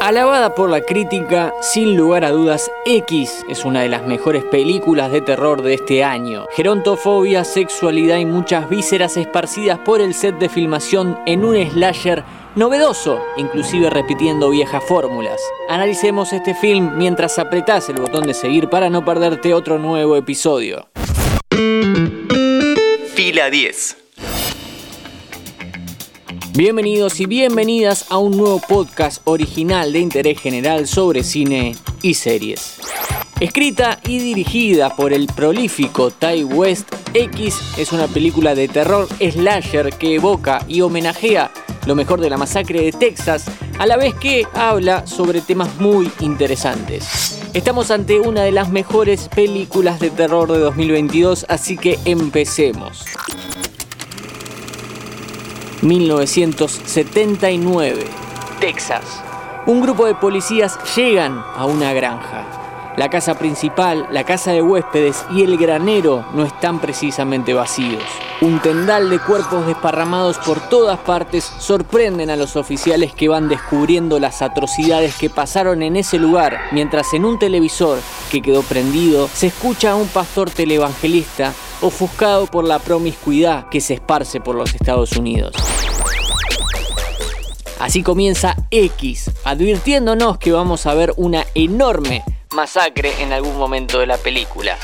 Alabada por la crítica, sin lugar a dudas, X es una de las mejores películas de terror de este año. Gerontofobia, sexualidad y muchas vísceras esparcidas por el set de filmación en un slasher novedoso, inclusive repitiendo viejas fórmulas. Analicemos este film mientras apretás el botón de seguir para no perderte otro nuevo episodio. Fila 10. Bienvenidos y bienvenidas a un nuevo podcast original de interés general sobre cine y series. Escrita y dirigida por el prolífico Ty West, X es una película de terror slasher que evoca y homenajea lo mejor de la masacre de Texas, a la vez que habla sobre temas muy interesantes. Estamos ante una de las mejores películas de terror de 2022, así que empecemos. 1979, Texas. Un grupo de policías llegan a una granja. La casa principal, la casa de huéspedes y el granero no están precisamente vacíos. Un tendal de cuerpos desparramados por todas partes sorprenden a los oficiales que van descubriendo las atrocidades que pasaron en ese lugar, mientras en un televisor que quedó prendido se escucha a un pastor televangelista ofuscado por la promiscuidad que se esparce por los Estados Unidos. Así comienza X, advirtiéndonos que vamos a ver una enorme masacre en algún momento de la película.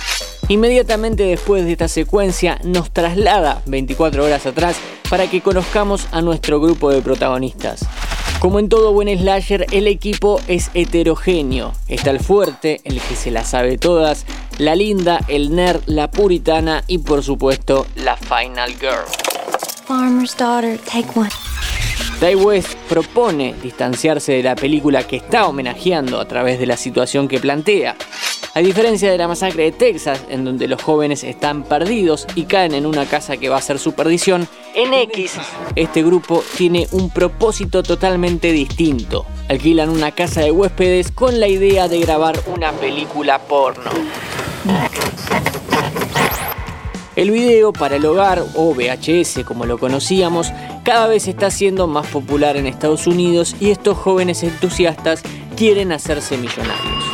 Inmediatamente después de esta secuencia nos traslada 24 horas atrás para que conozcamos a nuestro grupo de protagonistas. Como en todo buen slasher, el equipo es heterogéneo. Está el fuerte, el que se la sabe todas, la linda, el nerd, la puritana y por supuesto la final girl. Farmer's daughter, take one. Ty West propone distanciarse de la película que está homenajeando a través de la situación que plantea. A diferencia de la masacre de Texas, en donde los jóvenes están perdidos y caen en una casa que va a ser su perdición, en X este grupo tiene un propósito totalmente distinto. Alquilan una casa de huéspedes con la idea de grabar una película porno. El video para el hogar, o VHS como lo conocíamos, cada vez está siendo más popular en Estados Unidos y estos jóvenes entusiastas quieren hacerse millonarios.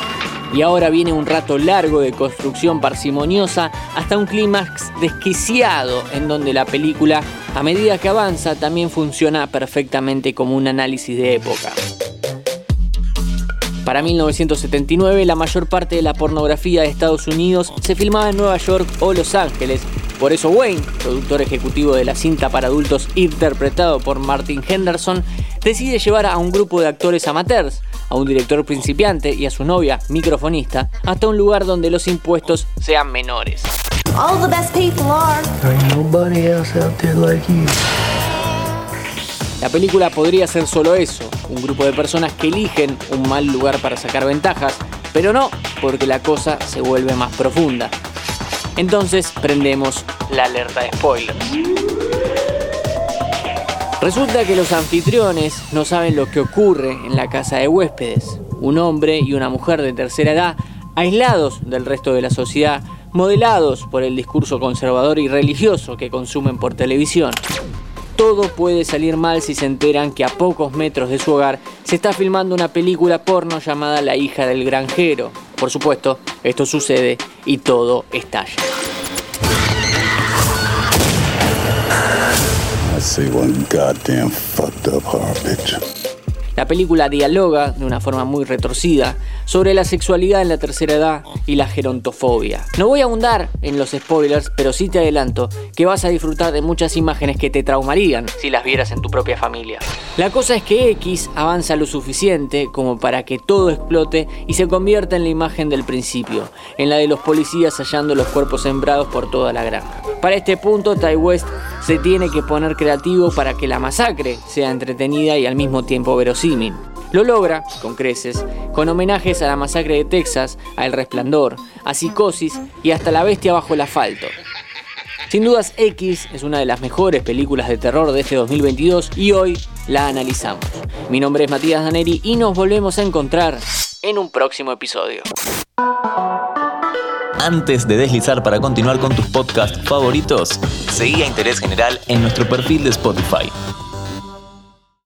Y ahora viene un rato largo de construcción parsimoniosa hasta un clímax desquiciado en donde la película, a medida que avanza, también funciona perfectamente como un análisis de época. Para 1979, la mayor parte de la pornografía de Estados Unidos se filmaba en Nueva York o Los Ángeles. Por eso Wayne, productor ejecutivo de la cinta para adultos interpretado por Martin Henderson, decide llevar a un grupo de actores amateurs, a un director principiante y a su novia, microfonista, hasta un lugar donde los impuestos sean menores. All the best people are. La película podría ser solo eso, un grupo de personas que eligen un mal lugar para sacar ventajas, pero no, porque la cosa se vuelve más profunda. Entonces prendemos la alerta de spoilers. Resulta que los anfitriones no saben lo que ocurre en la casa de huéspedes. Un hombre y una mujer de tercera edad, aislados del resto de la sociedad, modelados por el discurso conservador y religioso que consumen por televisión todo puede salir mal si se enteran que a pocos metros de su hogar se está filmando una película porno llamada La hija del granjero. Por supuesto, esto sucede y todo estalla. La película dialoga de una forma muy retorcida sobre la sexualidad en la tercera edad y la gerontofobia. No voy a abundar en los spoilers, pero sí te adelanto que vas a disfrutar de muchas imágenes que te traumarían si las vieras en tu propia familia. La cosa es que X avanza lo suficiente como para que todo explote y se convierta en la imagen del principio, en la de los policías hallando los cuerpos sembrados por toda la granja. Para este punto, Ty West se tiene que poner creativo para que la masacre sea entretenida y al mismo tiempo verosímil. Lo logra, con creces, con homenajes a la masacre de Texas, a El Resplandor, a Psicosis y hasta La Bestia bajo el asfalto. Sin dudas, X es una de las mejores películas de terror de este 2022 y hoy la analizamos. Mi nombre es Matías Daneri y nos volvemos a encontrar en un próximo episodio. Antes de deslizar para continuar con tus podcasts favoritos, seguí a Interés General en nuestro perfil de Spotify.